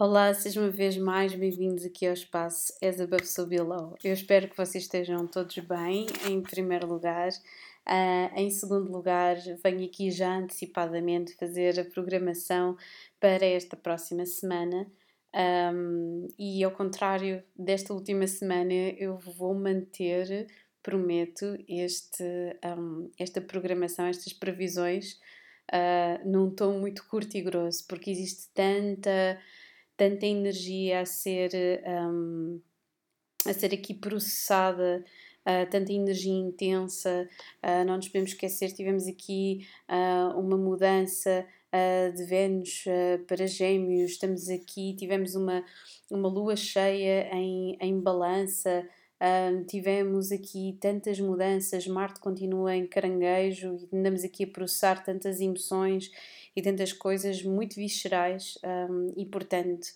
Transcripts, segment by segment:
Olá, sejam uma vez mais bem-vindos aqui ao espaço As Above So Below. Eu espero que vocês estejam todos bem, em primeiro lugar. Uh, em segundo lugar, venho aqui já antecipadamente fazer a programação para esta próxima semana. Um, e ao contrário desta última semana, eu vou manter, prometo, este, um, esta programação, estas previsões, uh, num tom muito curto e grosso, porque existe tanta tanta energia a ser, um, a ser aqui processada, uh, tanta energia intensa. Uh, não nos podemos esquecer, tivemos aqui uh, uma mudança de Vênus para Gêmeos, estamos aqui, tivemos uma, uma lua cheia em, em balança. tivemos aqui tantas mudanças, Marte continua em caranguejo e andamos aqui a processar tantas emoções e tantas coisas muito viscerais um, e, portanto,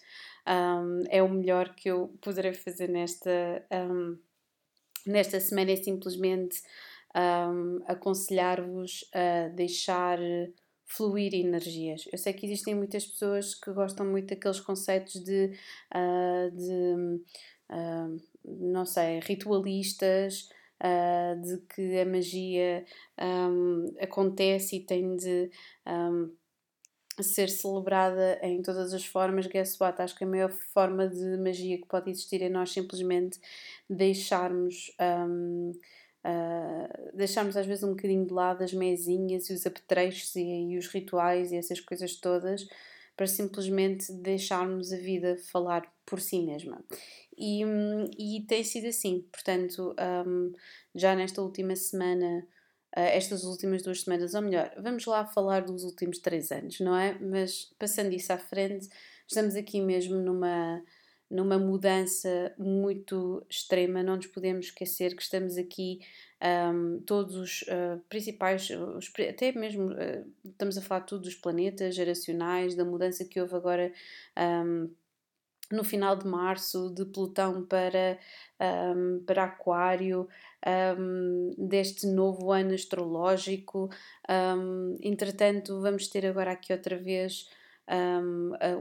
um, é o melhor que eu poderei fazer nesta, um, nesta semana é simplesmente aconselhar-vos a deixar fluir energias. Eu sei que existem muitas pessoas que gostam muito daqueles conceitos de, uh, de uh, não sei, ritualistas, uh, de que a magia um, acontece e tem de um, ser celebrada em todas as formas, guess what? Acho que a maior forma de magia que pode existir é nós simplesmente deixarmos. Um, uh, deixarmos às vezes um bocadinho de lado as mesinhas e os apetrechos e, e os rituais e essas coisas todas para simplesmente deixarmos a vida falar por si mesma. E, e tem sido assim, portanto, um, já nesta última semana estas últimas duas semanas, ou melhor, vamos lá falar dos últimos três anos, não é? Mas passando isso à frente, estamos aqui mesmo numa, numa mudança muito extrema, não nos podemos esquecer que estamos aqui um, todos os uh, principais, os, até mesmo uh, estamos a falar tudo dos planetas geracionais, da mudança que houve agora. Um, no final de março, de Plutão para, um, para Aquário, um, deste novo ano astrológico. Um, entretanto, vamos ter agora aqui outra vez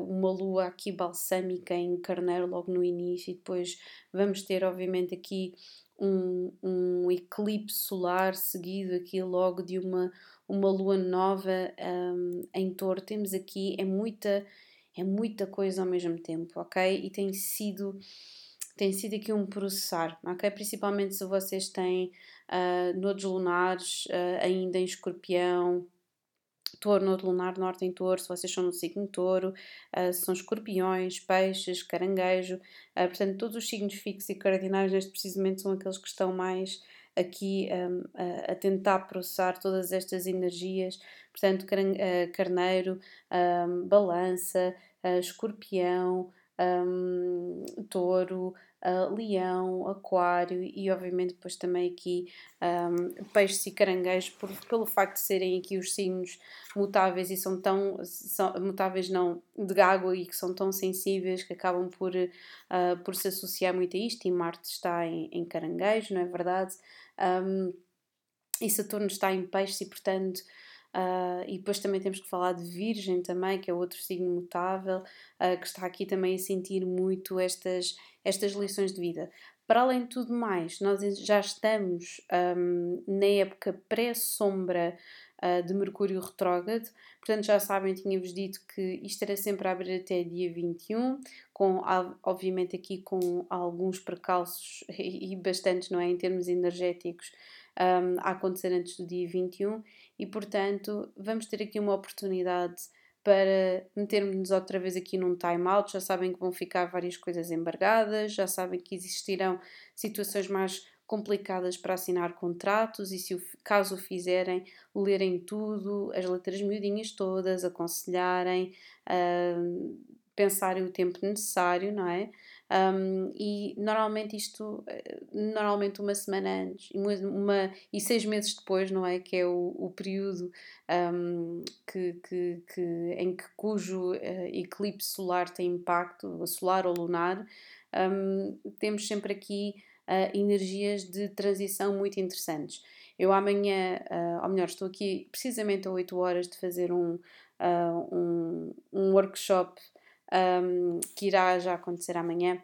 uma lua aqui balsâmica em Carneiro logo no início, e depois vamos ter, obviamente, aqui um, um eclipse solar seguido aqui logo de uma, uma lua nova em touro. Temos aqui, é muita é muita coisa ao mesmo tempo, ok? E tem sido tem sido aqui um processar, ok? Principalmente se vocês têm uh, nodos lunares uh, ainda em escorpião, touro, nodo lunar, norte em touro, se vocês são no signo touro, uh, são escorpiões, peixes, caranguejo, uh, portanto todos os signos fixos e cardinais neste precisamente são aqueles que estão mais aqui um, a, a, tentar processar todas estas energias, portanto, carneiro, um, balança, uh, escorpião, um, touro, uh, leão, aquário e obviamente depois também aqui um, peixes e caranguejos por, pelo facto de serem aqui os signos mutáveis e são tão são, mutáveis não de água e que são tão sensíveis que acabam por, uh, por se associar muito a isto e Marte está em, em caranguejo, não é verdade? Um, e Saturno está em peixes e portanto Uh, e depois também temos que falar de Virgem também, que é outro signo mutável, uh, que está aqui também a sentir muito estas, estas lições de vida. Para além de tudo mais, nós já estamos um, na época pré-sombra uh, de Mercúrio retrógrado, portanto já sabem, tinha-vos dito que isto era sempre a abrir até dia 21, com, obviamente aqui com alguns precalços e bastantes, não é, em termos energéticos, um, a acontecer antes do dia 21 e, portanto, vamos ter aqui uma oportunidade para metermos-nos outra vez aqui num time-out. Já sabem que vão ficar várias coisas embargadas, já sabem que existirão situações mais complicadas para assinar contratos e se o, caso o fizerem, lerem tudo, as letras miudinhas todas, aconselharem, uh, pensarem o tempo necessário, não é? Um, e normalmente isto, eh, normalmente uma semana antes uma, uma, e seis meses depois, não é? Que é o, o período um, que, que, que, em que cujo uh, eclipse solar tem impacto, solar ou lunar, um, temos sempre aqui uh, energias de transição muito interessantes. Eu amanhã, uh, ou melhor, estou aqui precisamente a 8 horas de fazer um, um, um workshop um, que irá já acontecer amanhã,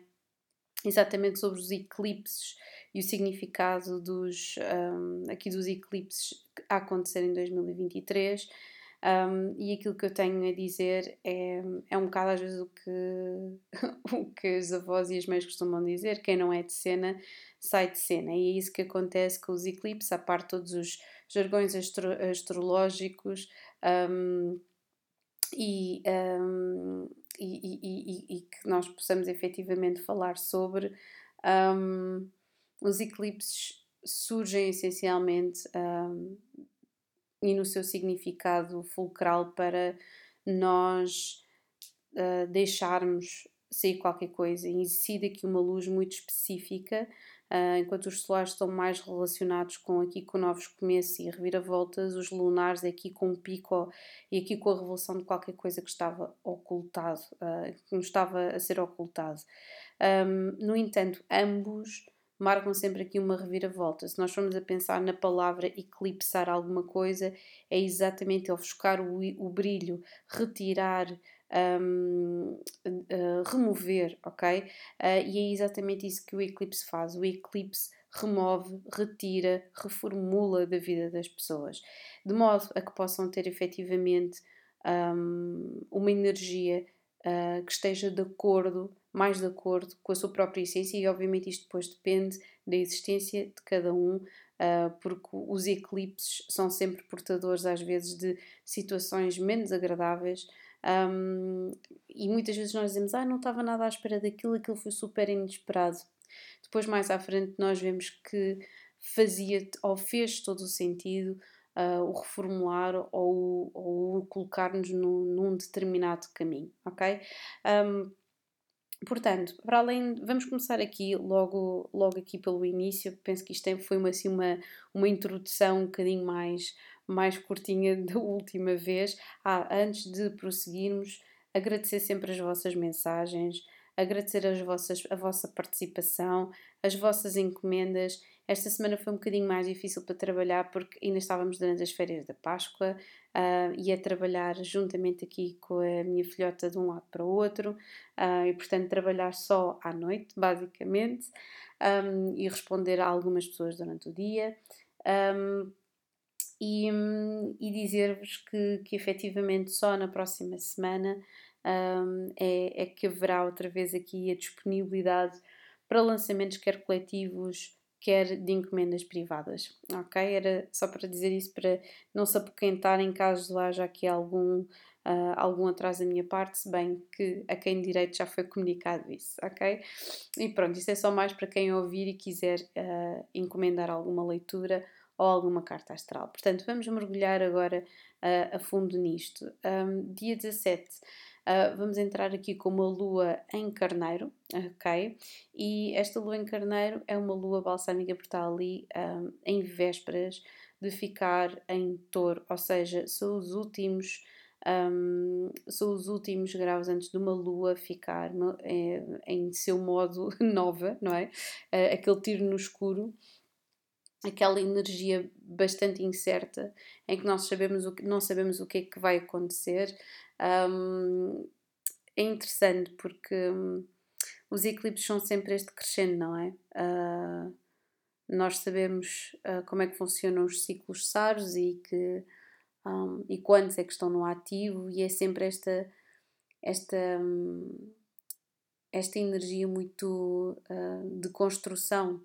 exatamente sobre os eclipses e o significado dos, um, aqui dos eclipses a acontecer em 2023. Um, e aquilo que eu tenho a dizer é, é um bocado às vezes o que, o que as avós e as mães costumam dizer: quem não é de cena sai de cena. E é isso que acontece com os eclipses, a parte todos os jargões astro astrológicos um, e, um, e, e, e, que nós possamos efetivamente falar sobre. os eclipses surgem essencialmente e no seu significado fulcral para nós uh, deixarmos sair qualquer coisa. E incide aqui uma luz muito específica, uh, enquanto os solares estão mais relacionados com aqui com novos começos e reviravoltas, os lunares aqui com o pico e aqui com a revelação de qualquer coisa que estava ocultado, uh, que estava a ser ocultado. Um, no entanto, ambos marcam sempre aqui uma reviravolta. Se nós formos a pensar na palavra eclipsar alguma coisa, é exatamente ofuscar o, o brilho, retirar, um, uh, remover, ok? Uh, e é exatamente isso que o eclipse faz. O eclipse remove, retira, reformula da vida das pessoas, de modo a que possam ter efetivamente um, uma energia uh, que esteja de acordo mais de acordo com a sua própria essência, e obviamente isto depois depende da existência de cada um, uh, porque os eclipses são sempre portadores, às vezes, de situações menos agradáveis. Um, e muitas vezes nós dizemos, ah, não estava nada à espera daquilo, aquilo foi super inesperado. Depois, mais à frente, nós vemos que fazia ou fez todo o sentido uh, o reformular ou, ou colocar-nos num, num, determinado caminho, ok? Um, Portanto, para além, vamos começar aqui logo, logo aqui pelo início. Penso que isto foi uma, assim, uma, uma introdução um bocadinho mais, mais curtinha da última vez. Ah, antes de prosseguirmos, agradecer sempre as vossas mensagens, agradecer as vossas, a vossa participação, as vossas encomendas esta semana foi um bocadinho mais difícil para trabalhar porque ainda estávamos durante as férias da Páscoa uh, e a trabalhar juntamente aqui com a minha filhota de um lado para o outro uh, e, portanto, trabalhar só à noite, basicamente, um, e responder a algumas pessoas durante o dia. Um, e, e dizer-vos que, que efetivamente só na próxima semana um, é, é que haverá outra vez aqui a disponibilidade para lançamentos, quer coletivos, quer de encomendas privadas, ok? Era só para dizer isso para não se apoquentar em caso haja aqui algum, uh, algum atraso da minha parte, se bem que a quem direito já foi comunicado isso, ok? E pronto, isso é só mais para quem ouvir e quiser uh, encomendar alguma leitura ou alguma carta astral. Portanto, vamos mergulhar agora uh, a fundo nisto. Um, dia 17 Uh, vamos entrar aqui com uma lua em carneiro, ok? E esta lua em carneiro é uma lua balsâmica por estar ali um, em vésperas de ficar em touro, ou seja, são os últimos. Um, são os últimos graus antes de uma lua ficar em, em seu modo nova, não é? Uh, aquele tiro no escuro aquela energia bastante incerta em que nós sabemos o que, não sabemos o que é que vai acontecer, um, é interessante porque um, os eclipses são sempre este crescendo, não é? Uh, nós sabemos uh, como é que funcionam os ciclos SARS e que um, e quantos é que estão no ativo e é sempre esta esta um, esta energia muito uh, de construção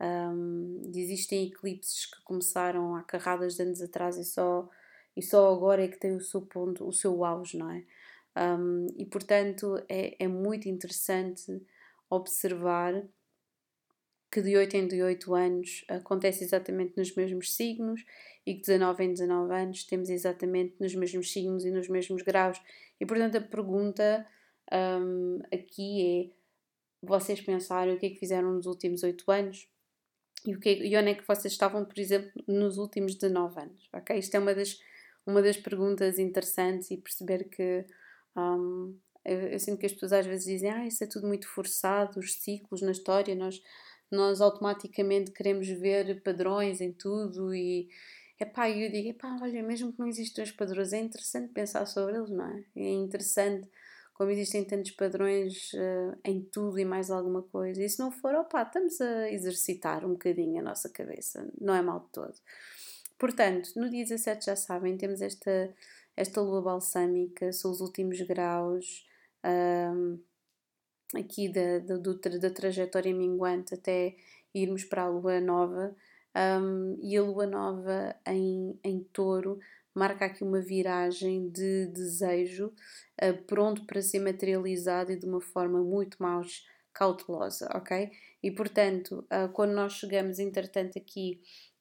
um, existem eclipses que começaram há carradas de anos atrás e só e só agora é que tem o seu ponto, o seu auge, não é? Um, e portanto é, é muito interessante observar que de 8 em 8 anos acontece exatamente nos mesmos signos e que de 19 em 19 anos temos exatamente nos mesmos signos e nos mesmos graus. E portanto a pergunta um, aqui é: vocês pensaram o que é que fizeram nos últimos 8 anos? E, o que, é, e onde é que vocês estavam, por exemplo, nos últimos 19 anos? Ok? Isto é uma das uma das perguntas interessantes e perceber que um, eu, eu, sinto que as pessoas às vezes dizem ah, isso é tudo muito forçado, os ciclos na história, nós, nós automaticamente queremos ver padrões em tudo e epá, eu digo, epá, olha, mesmo que não existam os padrões, é interessante pensar sobre eles, não é? É interessante como existem tantos padrões uh, em tudo e mais alguma coisa. E se não for, opá, estamos a exercitar um bocadinho a nossa cabeça, não é mal de todo. Portanto, no dia 17 já sabem, temos esta, esta lua balsâmica, são os últimos graus um, aqui da, da, do, da trajetória minguante até irmos para a lua nova. Um, e a lua nova em, em touro marca aqui uma viragem de desejo uh, pronto para ser materializado e de uma forma muito mais cautelosa, ok? E portanto, uh, quando nós chegamos, entretanto, aqui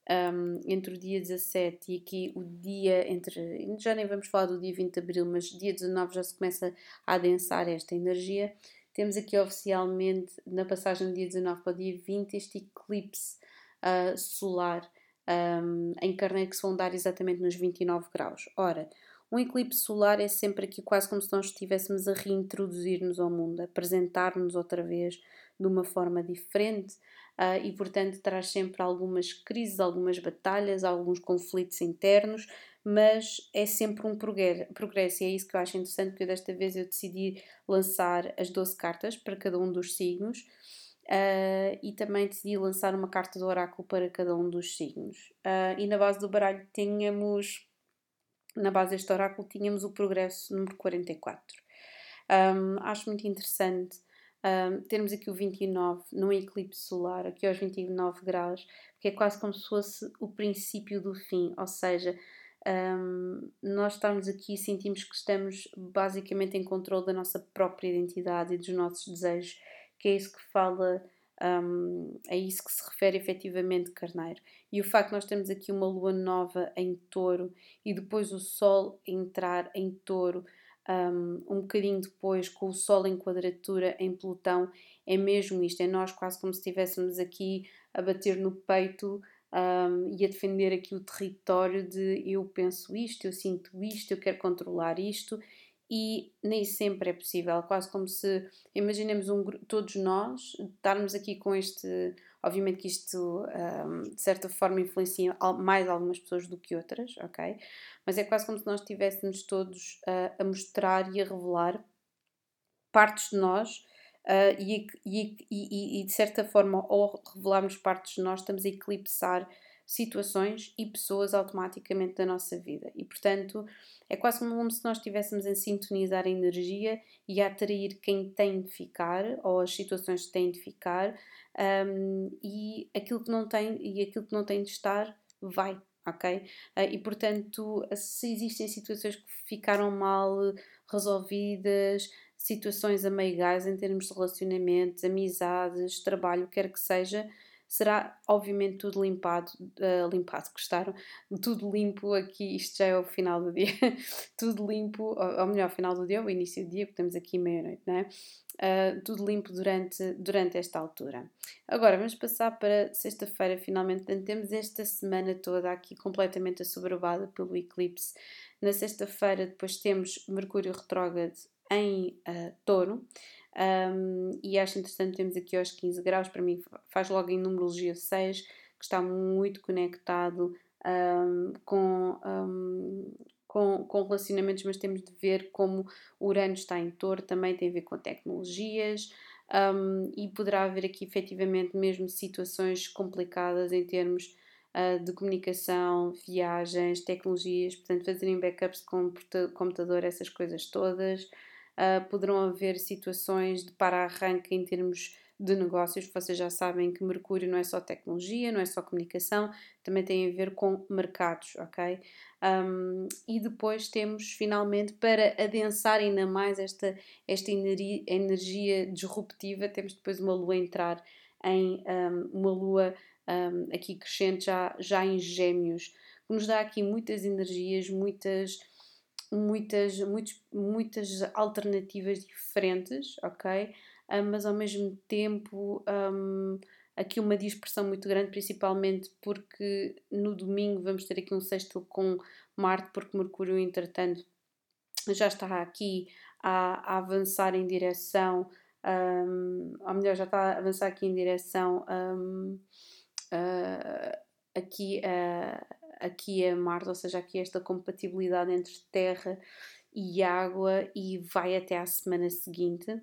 um, entre o dia 17 e aqui o dia entre. Já nem vamos falar do dia 20 de abril, mas dia 19 já se começa a adensar esta energia. Temos aqui oficialmente, na passagem do dia 19 para o dia 20, este eclipse uh, solar um, em Carneiro que se vão dar exatamente nos 29 graus. Ora, um eclipse solar é sempre aqui quase como se nós estivéssemos a reintroduzir-nos ao mundo, apresentar-nos outra vez de uma forma diferente uh, e, portanto, traz sempre algumas crises, algumas batalhas, alguns conflitos internos, mas é sempre um progresso e é isso que eu acho interessante, porque desta vez eu decidi lançar as 12 cartas para cada um dos signos Uh, e também decidi lançar uma carta do oráculo para cada um dos signos. Uh, e na base do baralho tínhamos, na base deste oráculo, tínhamos o progresso número 44. Um, acho muito interessante um, termos aqui o 29 num eclipse solar, aqui aos 29 graus, que é quase como se fosse o princípio do fim, ou seja, um, nós estamos aqui sentimos que estamos basicamente em controle da nossa própria identidade e dos nossos desejos que é isso que fala, um, é isso que se refere efetivamente Carneiro. E o facto de nós termos aqui uma lua nova em touro e depois o sol entrar em touro um, um bocadinho depois com o sol em quadratura em Plutão, é mesmo isto, é nós quase como se estivéssemos aqui a bater no peito um, e a defender aqui o território de eu penso isto, eu sinto isto, eu quero controlar isto e nem sempre é possível, quase como se imaginemos um, todos nós estarmos aqui com este. Obviamente que isto de certa forma influencia mais algumas pessoas do que outras, ok? Mas é quase como se nós estivéssemos todos a mostrar e a revelar partes de nós e, e, de certa forma, ao revelarmos partes de nós, estamos a eclipsar situações e pessoas automaticamente da nossa vida. E portanto, é quase como se nós estivéssemos a sintonizar a energia e a atrair quem tem de ficar ou as situações que têm de ficar um, e aquilo que não tem e aquilo que não tem de estar vai. Ok? Uh, e portanto, se existem situações que ficaram mal resolvidas, situações ameigais em termos de relacionamentos, amizades, trabalho, quer que seja, será obviamente tudo limpado, uh, limpado, gostaram? Tudo limpo aqui, isto já é o final do dia, tudo limpo, ou, ou melhor, final do dia, ou início do dia, porque temos aqui meia-noite, não é? Uh, tudo limpo durante, durante esta altura. Agora vamos passar para sexta-feira, finalmente, temos esta semana toda aqui completamente assoberbada pelo eclipse. Na sexta-feira, depois temos Mercúrio retrógrado em uh, Touro. Um, e acho interessante, temos aqui aos 15 graus, para mim faz logo em numerologia 6, que está muito conectado um, com, um, com, com, relacionamentos, mas temos de ver como Urano está em touro, também tem a ver com tecnologias. e poderá haver aqui efetivamente mesmo situações complicadas em termos uh, de comunicação, viagens, tecnologias, portanto, fazerem backups de computador, essas coisas todas uh, poderão haver situações de para-arranque em termos de negócios. Vocês já sabem que Mercúrio não é só tecnologia, não é só comunicação, também tem a ver com mercados, ok? Um, e depois temos finalmente, para adensar ainda mais esta, esta energia disruptiva, temos depois uma lua entrar em um, uma lua um, aqui crescente já, já em gêmeos, que nos dá aqui muitas energias, muitas muitas, muitos, muitas alternativas diferentes, ok? Uh, mas ao mesmo tempo um, aqui uma dispersão muito grande, principalmente porque no domingo vamos ter aqui um sexto com Marte, porque Mercúrio, entretanto, já está aqui a, a avançar em direção, um, ou melhor, já está a avançar aqui em direção um, uh, aqui a. Uh, aqui é Marte, ou seja, aqui esta compatibilidade entre Terra e água e vai até à semana seguinte.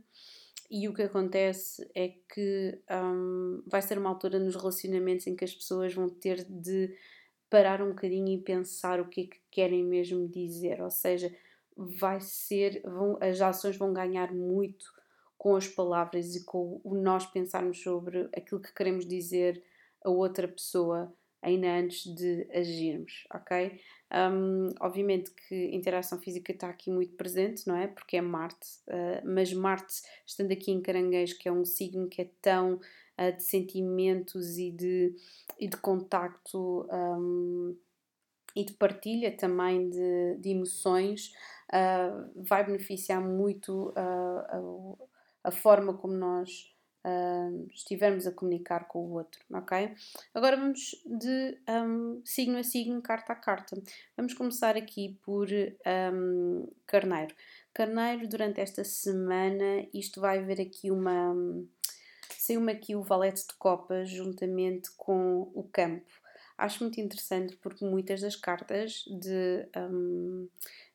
E o que acontece é que um, vai ser uma altura nos relacionamentos em que as pessoas vão ter de parar um bocadinho e pensar o que é que querem mesmo dizer, ou seja, vai ser, vão, as ações vão ganhar muito com as palavras e com o nós pensarmos sobre aquilo que queremos dizer a outra pessoa ainda antes de agirmos, ok? Um, obviamente que interação física está aqui muito presente, não é? Porque é Marte, uh, mas Marte, estando aqui em Caranguejo, que é um signo que é tão uh, de sentimentos e de, e de contacto um, e de partilha também de, de emoções, uh, vai beneficiar muito a, a forma como nós estivermos a comunicar com o outro, ok? Agora vamos de um, signo a signo, carta a carta. Vamos começar aqui por um, Carneiro. Carneiro, durante esta semana, isto vai haver aqui uma. Saiu-me aqui o valete de copas juntamente com o campo. Acho muito interessante porque muitas das cartas de, um,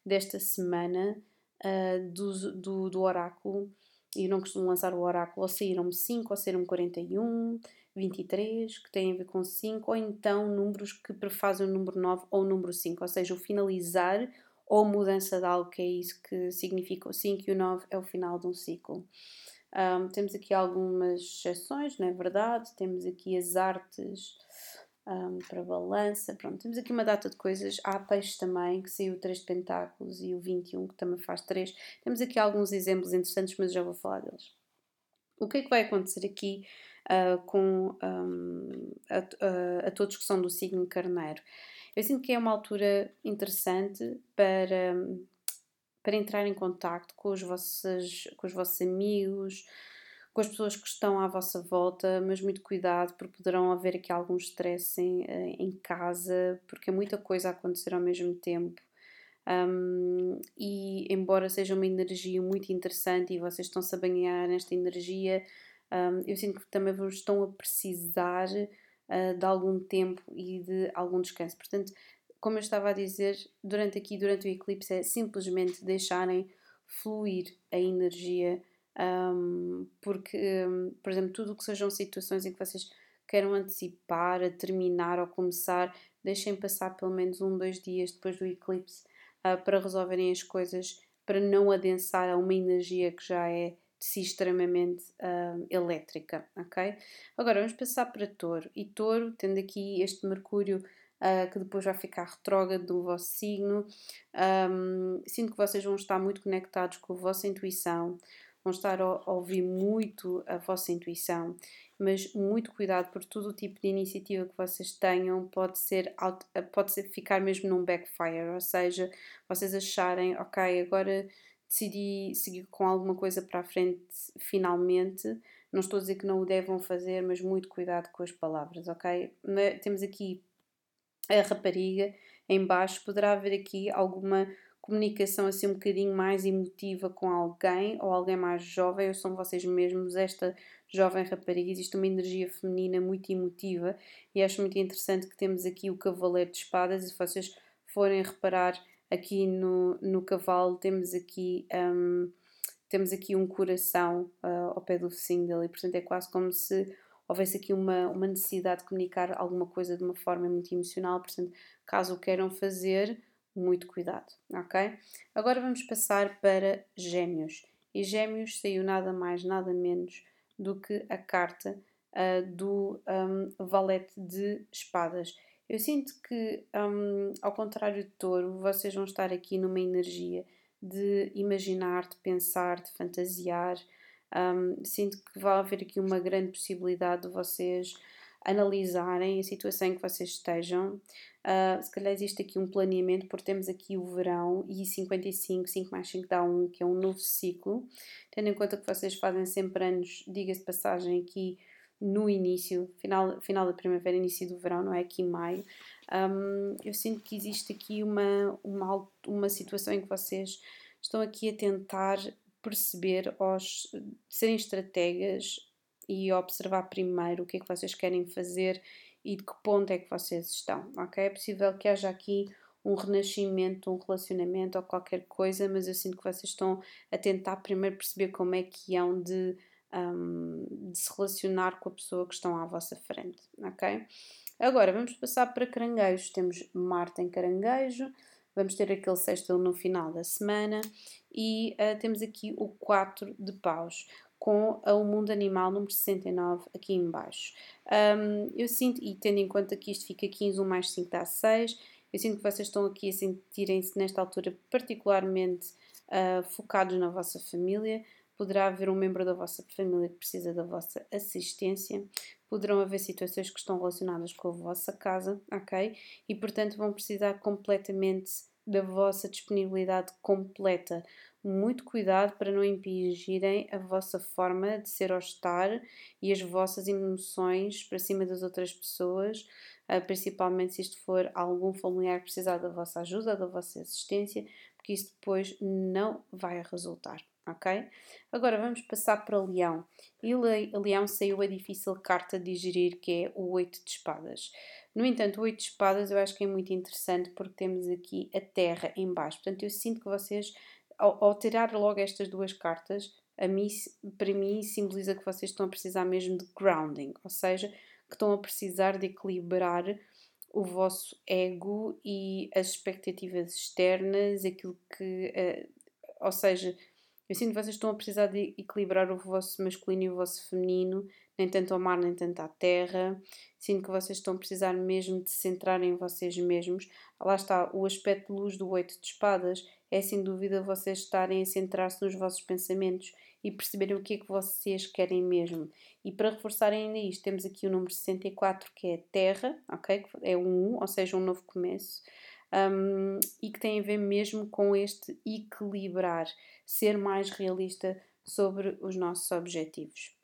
desta semana uh, do, do, do oráculo e não costumo lançar o oráculo, ou saíram-me 5, ou saíram-me 41, 23, que têm a ver com 5, ou então números que prefazem o número 9 ou o número 5, ou seja, o finalizar ou mudança de algo, que é isso que significa o 5 e o 9 é o final de um ciclo. Um, temos aqui algumas exceções, não é verdade? Temos aqui as artes um, para balança. Pronto, temos aqui uma data de coisas. Há peixe também, que saiu o 3 de Pentáculos e o 21, que também faz 3. Temos aqui alguns exemplos interessantes, mas já vou falar deles. O que é que vai acontecer aqui uh, com um, a, a, a, todos que são do signo carneiro? Eu sinto que é uma altura interessante para, para entrar em contato com os vossos, com os vossos amigos, com as pessoas que estão à vossa volta, mas muito cuidado, porque poderão haver aqui algum stress em, eh, em casa, porque é muita coisa a acontecer ao mesmo tempo. Um, e embora seja uma energia muito interessante e vocês estão-se a banhar nesta energia, um, eu sinto que também vos estão a precisar uh, de algum tempo e de algum descanso. Portanto, como eu estava a dizer, durante aqui, durante o eclipse, é simplesmente deixarem fluir a energia um, porque, um, por exemplo, tudo o que sejam situações em que vocês queiram antecipar, a terminar ou começar, deixem passar pelo menos um, dois dias depois do eclipse uh, para resolverem as coisas, para não adensar a uma energia que já é de si extremamente uh, elétrica, ok? Agora vamos passar para Touro. E Touro, tendo aqui este Mercúrio uh, que depois vai ficar retrógrado do vosso signo, um, sinto que vocês vão estar muito conectados com a vossa intuição, a, ouvir muito a vossa intuição, mas muito cuidado por todo o tipo de iniciativa que vocês tenham pode ser, pode ser ficar mesmo num backfire, ou seja, vocês acharem, ok, agora decidi seguir com alguma coisa para a frente finalmente. Não estou a dizer que não o devam fazer, mas muito cuidado com as palavras, ok? Temos aqui a rapariga em baixo, poderá haver aqui alguma comunicação assim um bocadinho mais emotiva com alguém ou alguém mais jovem, ou são vocês mesmos esta jovem rapariga, existe uma energia feminina muito emotiva e acho muito interessante que temos aqui o cavaleiro de espadas. E se vocês forem reparar aqui no, no cavalo temos aqui um, temos aqui um coração uh, ao pé do focinho dele. E portanto é quase como se houvesse aqui uma, uma necessidade de comunicar alguma coisa de uma forma muito emocional, portanto caso o queiram fazer muito cuidado, ok? Agora vamos passar para Gêmeos. E Gêmeos saiu nada mais, nada menos do que a carta uh, do um, Valete de Espadas. Eu sinto que, um, ao contrário de Touro, vocês vão estar aqui numa energia de imaginar, de pensar, de fantasiar. Um, sinto que vai haver aqui uma grande possibilidade de vocês analisarem a situação em que vocês estejam. Uh, se calhar existe aqui um planeamento, porque temos aqui o verão e 55, 5 mais 5 dá 1, que é um novo ciclo. Tendo em conta que vocês fazem sempre anos, diga-se passagem, aqui no início, final, final da primavera, início do verão, não é? Aqui em maio. Um, eu sinto que existe aqui uma, uma, uma situação em que vocês estão aqui a tentar perceber, aos, serem estrategas e observar primeiro o que é que vocês querem fazer e de que ponto é que vocês estão, ok? É possível que haja aqui um renascimento, um relacionamento ou qualquer coisa, mas eu sinto que vocês estão a tentar primeiro perceber como é que hão de, um, de se relacionar com a pessoa que estão à vossa frente, ok? Agora vamos passar para caranguejos. Temos Marte em caranguejo, vamos ter aquele sexto no final da semana e uh, temos aqui o 4 de paus com o mundo animal número 69 aqui em baixo. Um, eu sinto, e tendo em conta que isto fica 15, 1 mais 5 dá 6, eu sinto que vocês estão aqui a sentirem-se nesta altura particularmente uh, focados na vossa família. Poderá haver um membro da vossa família que precisa da vossa assistência. Poderão haver situações que estão relacionadas com a vossa casa, ok? E portanto vão precisar completamente da vossa disponibilidade completa. Muito cuidado para não impingirem a vossa forma de ser ou estar e as vossas emoções para cima das outras pessoas, ah, principalmente se isto for algum familiar que precisar da vossa ajuda, da vossa assistência, porque isso depois não vai resultar, ok? Agora vamos passar para Leão. E Leão saiu a difícil carta de digerir, que é o 8 de espadas. No entanto, o 8 de espadas eu acho que é muito interessante porque temos aqui a terra em baixo. Portanto, eu sinto que vocês, ao, ao tirar logo estas duas cartas, a mim, para mim simboliza que vocês estão a precisar mesmo de grounding, ou seja, que estão a precisar de equilibrar o vosso ego e as expectativas externas, aquilo que. Uh, ou seja, eu sinto que vocês estão a precisar de equilibrar o vosso masculino e o vosso feminino, nem tanto ao mar, nem tanto à terra. Sinto que vocês estão a precisar mesmo de se centrar em vocês mesmos. Lá está, o aspecto de luz do oito de espadas é sem dúvida vocês estarem a centrar-se nos vossos pensamentos e perceberem o que é que vocês querem mesmo. E para reforçar ainda isto, temos aqui o número 64, que é Terra, ok? É um 1, ou seja, um novo começo. Um, e que tem a ver mesmo com este equilibrar, ser mais realista sobre os nossos objetivos.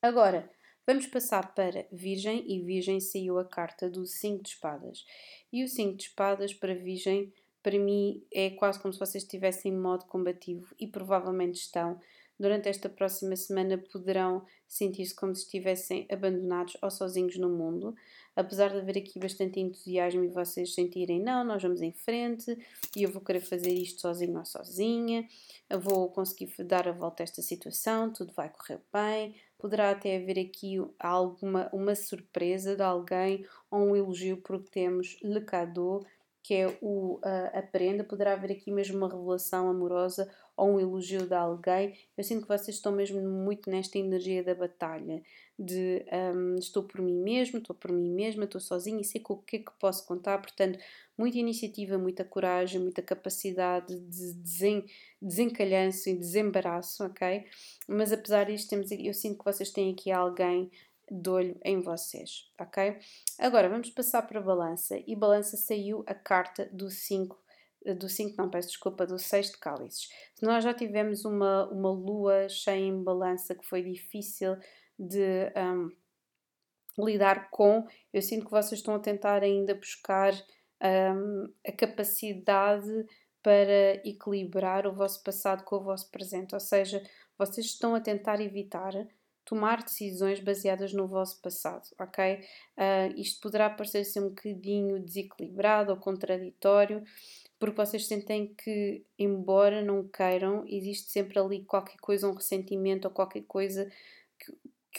Agora, vamos passar para Virgem, e Virgem saiu a carta do 5 de espadas. E o 5 de espadas para Virgem, para mim, é quase como se vocês estivessem em modo combativo, e provavelmente estão, durante esta próxima semana poderão sentir-se como se estivessem abandonados ou sozinhos no mundo, apesar de haver aqui bastante entusiasmo e vocês sentirem, não, nós vamos em frente e eu vou querer fazer isto sozinho ou sozinha, eu vou conseguir dar a volta a esta situação, tudo vai correr bem, poderá até haver aqui alguma uma surpresa de alguém ou um elogio porque temos le cadeau, que é o a prenda, poderá haver aqui mesmo uma revelação amorosa ou um elogio de alguém, eu sinto que vocês estão mesmo muito nesta energia da batalha, de um, estou por mim mesmo, estou por mim mesma, estou sozinha e sei com o que é que posso contar, portanto, muita iniciativa, muita coragem, muita capacidade de desen, desencalhanço e desembaraço, ok? Mas apesar disto, temos, eu sinto que vocês têm aqui alguém de olho em vocês, ok? Agora vamos passar para a balança e balança saiu a carta do 5 do 5, não, peço desculpa, do 6 de cálices. Nós já tivemos uma, uma lua cheia em balança que foi difícil de um, lidar com, eu sinto que vocês estão a tentar ainda buscar um, a capacidade para equilibrar o vosso passado com o vosso presente, ou seja, vocês estão a tentar evitar tomar decisões baseadas no vosso passado, ok? Uh, isto poderá parecer ser um bocadinho desequilibrado ou contraditório, porque vocês sentem que, embora não queiram, existe sempre ali qualquer coisa, um ressentimento ou qualquer coisa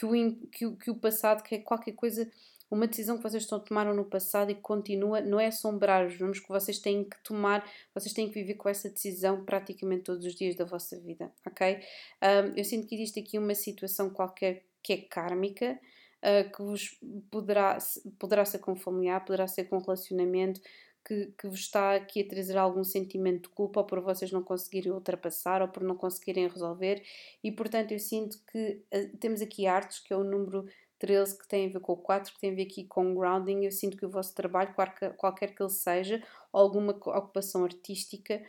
que, o, que, o, que o passado, que é qualquer coisa, uma decisão que vocês estão tomaram no passado e continua, não é assombrar-vos, mas que vocês têm que tomar, vocês têm que viver com essa decisão praticamente todos os dias da vossa vida, ok? Um, eu sinto que existe aqui uma situação qualquer que é kármica, uh, que vos poderá, poderá ser com familiar, poderá ser com relacionamento, que, que vos está aqui a trazer algum sentimento de culpa ou por vocês não conseguirem ultrapassar ou por não conseguirem resolver. E portanto eu sinto que uh, temos aqui artes que é o número 13 que tem a ver com o 4 que tem a ver aqui com grounding. Eu sinto que o vosso trabalho qualquer, que ele seja alguma ocupação artística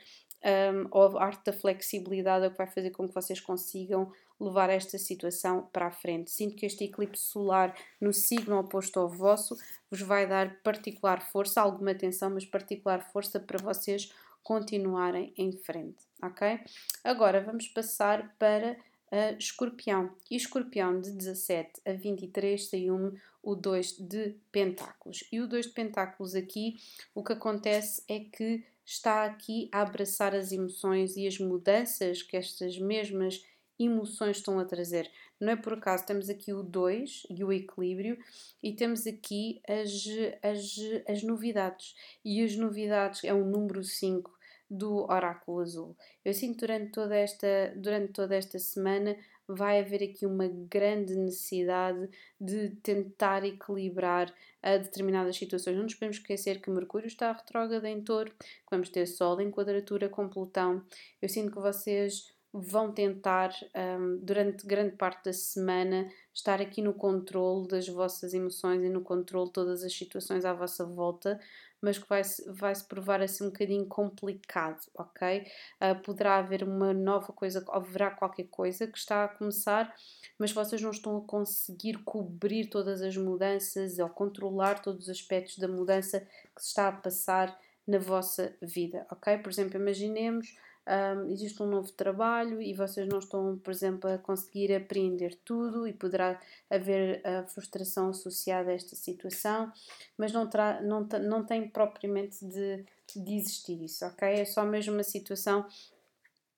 um, ou a arte da flexibilidade é o que vai fazer com que vocês consigam levar esta situação para a frente. Sinto que este eclipse solar no signo oposto ao vosso vos vai dar particular força, alguma atenção, mas particular força para vocês continuarem em frente, ok? Agora vamos passar para uh, escorpião. E escorpião de 17 a 23 saiu-me o 2 de pentáculos. E o 2 de pentáculos aqui, o que acontece é que está aqui a abraçar as emoções e as mudanças que estas mesmas emoções estão a trazer. Não é por acaso, temos aqui o 2 e o equilíbrio e temos aqui as, as, as novidades. E as novidades é o número 5 do Oráculo Azul. Eu sinto durante toda esta, durante toda esta semana vai haver aqui uma grande necessidade de tentar equilibrar a determinadas situações. Não nos podemos esquecer que Mercúrio está retrógrado em touro, que vamos ter Sol em quadratura com Plutão. Eu sinto que vocês vão tentar, um, durante grande parte da semana, estar aqui no controle das vossas emoções e no controle de todas as situações à vossa volta, mas que vai-se vai -se provar assim um bocadinho complicado, ok? Uh, poderá haver uma nova coisa, haverá qualquer coisa que está a começar, mas vocês não estão a conseguir cobrir todas as mudanças ou controlar todos os aspectos da mudança que se está a passar na vossa vida, ok? Por exemplo, imaginemos um, existe um novo trabalho e vocês não estão, por exemplo, a conseguir apreender tudo e poderá haver a frustração associada a esta situação, mas não, terá, não, não tem propriamente de, de existir isso, ok? É só mesmo uma situação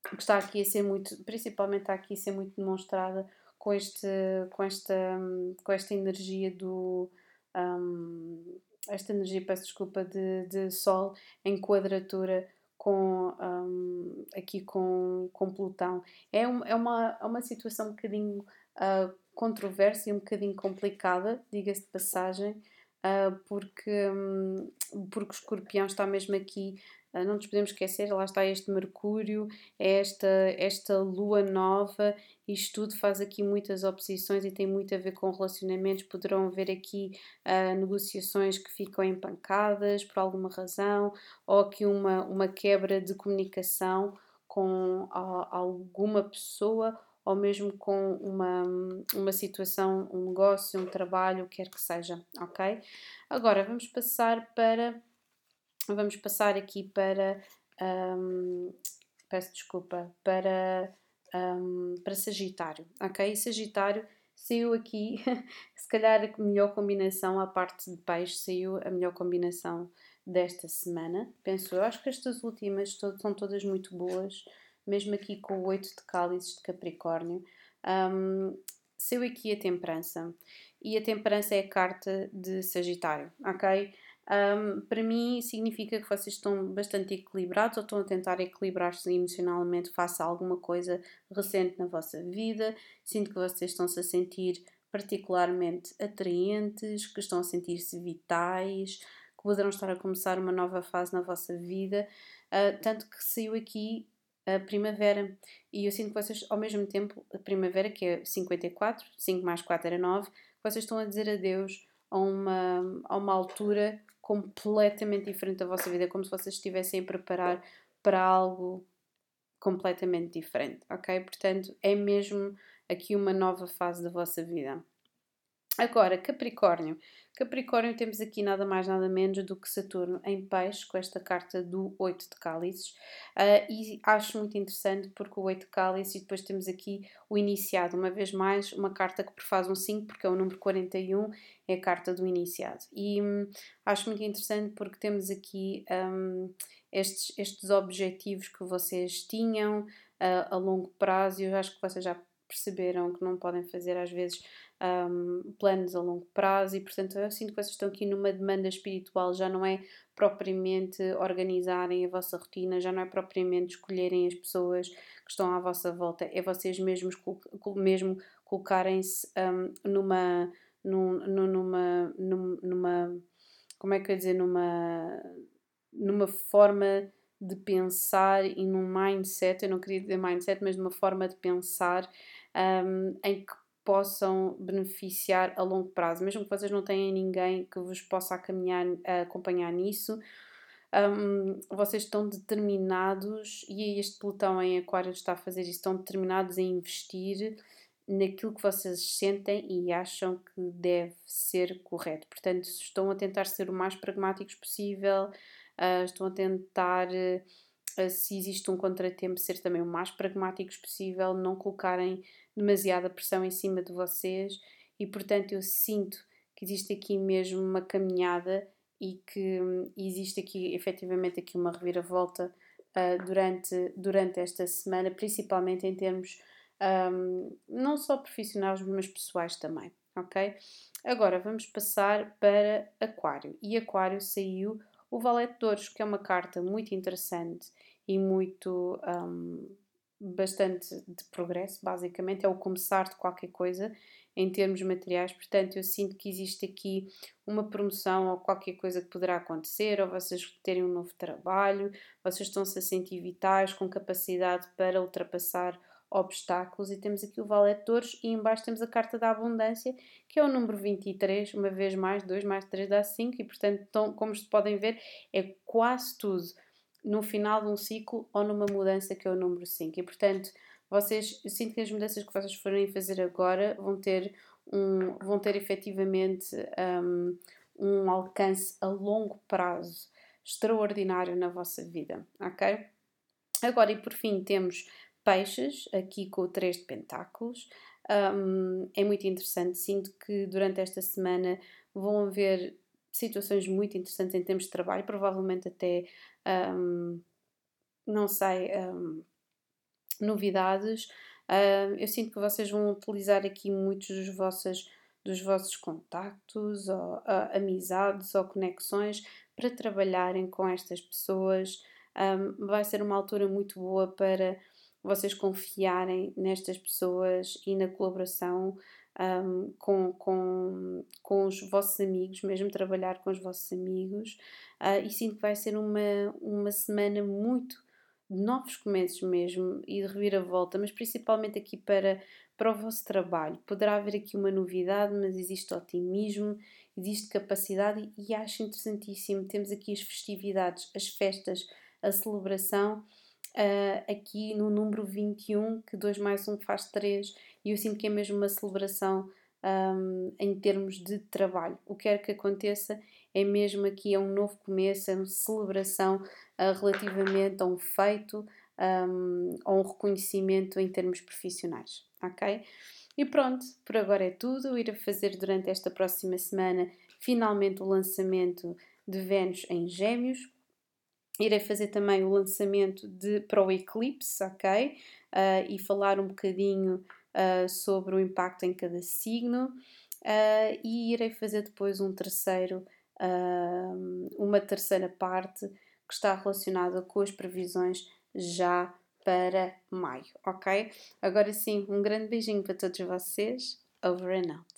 que está aqui a ser muito, principalmente está aqui a ser muito demonstrada com, este, com, esta, com esta energia do. Um, esta energia, peço desculpa, de, de Sol em quadratura com, um, aqui com, com Plutão. É, um, é, uma, é uma situação um bocadinho uh, controversa e um bocadinho complicada, diga-se de passagem, uh, porque, um, porque o escorpião está mesmo aqui não nos podemos esquecer, lá está este Mercúrio, esta, esta Lua nova, isto tudo faz aqui muitas oposições e tem muito a ver com relacionamentos. Poderão haver aqui uh, negociações que ficam empancadas por alguma razão, ou aqui uma, uma quebra de comunicação com a, alguma pessoa ou mesmo com uma, uma situação, um negócio, um trabalho, quer que seja, ok? Agora vamos passar para vamos passar aqui para. Um, peço desculpa, para, um, para Sagitário, ok? Sagitário saiu aqui, se calhar a melhor combinação, a parte de peixe, saiu a melhor combinação desta semana, penso eu. Acho que estas últimas são todas muito boas, mesmo aqui com o 8 de cálices de Capricórnio. Um, saiu aqui a temperança, e a temperança é a carta de Sagitário, ok? Um, para mim significa que vocês estão bastante equilibrados ou estão a tentar equilibrar-se emocionalmente face a alguma coisa recente na vossa vida. Sinto que vocês estão-se a sentir particularmente atraentes, que estão a sentir-se vitais, que poderão estar a começar uma nova fase na vossa vida. Uh, tanto que saiu aqui a primavera. E eu sinto que vocês, ao mesmo tempo, a primavera, que é 54, 5 mais 4 era 9, vocês estão a dizer adeus a uma, a uma altura completamente diferente da vossa vida, como se vocês estivessem a preparar para algo completamente diferente, ok? Portanto, é mesmo aqui uma nova fase da vossa vida. Agora, Capricórnio. Capricórnio temos aqui nada mais nada menos do que Saturno em peixe, com esta carta do 8 de cálices. Uh, e acho muito interessante porque o 8 de cálices e depois temos aqui o iniciado. Uma vez mais, uma carta que prefaz um 5, porque é o número 41, é a carta do iniciado. E hum, acho muito interessante porque temos aqui hum, estes, estes objetivos que vocês tinham uh, a longo prazo e eu acho que vocês já perceberam que não podem fazer às vezes um, planos a longo prazo e, portanto, eu sinto que vocês estão aqui numa demanda espiritual, já não é propriamente organizarem a vossa rotina, já não é propriamente escolherem as pessoas que estão à vossa volta, é vocês mesmos mesmo colocarem-se um, numa, num, numa, numa, como é que eu dizer, numa, numa forma de pensar e num mindset, eu não queria dizer mindset, mas numa forma de pensar um, em que possam beneficiar a longo prazo, mesmo que vocês não tenham ninguém que vos possa caminhar, acompanhar nisso. Um, vocês estão determinados, e este Plutão em Aquário está a fazer isso, estão determinados em investir naquilo que vocês sentem e acham que deve ser correto. Portanto, estão a tentar ser o mais pragmáticos possível, uh, estão a tentar, uh, se existe um contratempo, ser também o mais pragmáticos possível, não colocarem demasiada pressão em cima de vocês e, portanto, eu sinto que existe aqui mesmo uma caminhada e que hum, existe aqui efetivamente aqui uma reviravolta uh, durante, durante esta semana, principalmente em termos um, não só profissionais, mas pessoais também, ok? Agora vamos passar para Aquário. E Aquário saiu o Valete de Ouros, que é uma carta muito interessante e muito. Um, bastante de progresso, basicamente, é o começar de qualquer coisa em termos materiais. Portanto, eu sinto que existe aqui uma promoção ou qualquer coisa que poderá acontecer, ou vocês terem um novo trabalho, vocês estão-se a sentir vitais, com capacidade para ultrapassar obstáculos e temos aqui o Valetores e embaixo temos a carta da abundância, que é o número 23, uma vez mais, 2 mais 3 dá 5 e portanto, tão, como podem ver, é quase tudo no final de um ciclo ou numa mudança que é o número 5 e portanto, vocês, eu sinto que as mudanças que vocês forem fazer agora vão ter um, vão ter efetivamente um, um alcance a longo prazo extraordinário na vossa vida, ok? Agora, e por fim, temos peixes, aqui com o 3 de pentáculos. Um, é muito interessante. Sinto que durante esta semana vão haver situações muito interessantes em termos de trabalho, provavelmente até, um, não sei, um, novidades. eu sinto que vocês vão utilizar aqui muitos dos vossos, dos vossos contactos, ou uh, amizades ou conexões para trabalharem com estas pessoas. vai ser uma altura muito boa para vocês confiarem nestas pessoas e na colaboração um, com, com, com os vossos amigos, mesmo trabalhar com os vossos amigos. Uh, e sinto que vai ser uma, uma semana muito de novos começos mesmo e de reviravolta, mas principalmente aqui para, para o vosso trabalho. Poderá haver aqui uma novidade, mas existe otimismo, existe capacidade e, e acho interessantíssimo. Temos aqui as festividades, as festas, a celebração uh, aqui no número 21, que 2 mais 1 faz 3, e eu sinto que é mesmo uma celebração um, em termos de trabalho. O que quer que aconteça é mesmo aqui é um novo começo, é uma celebração uh, relativamente a um feito, um, a um reconhecimento em termos profissionais, ok? E pronto, por agora é tudo. Eu irei fazer durante esta próxima semana finalmente o lançamento de Vênus em Gêmeos, Irei fazer também o lançamento de, para o Eclipse, ok? Uh, e falar um bocadinho uh, sobre o impacto em cada signo. Uh, e irei fazer depois um terceiro, uma terceira parte que está relacionada com as previsões já para maio, ok? Agora sim, um grande beijinho para todos vocês. Over and out.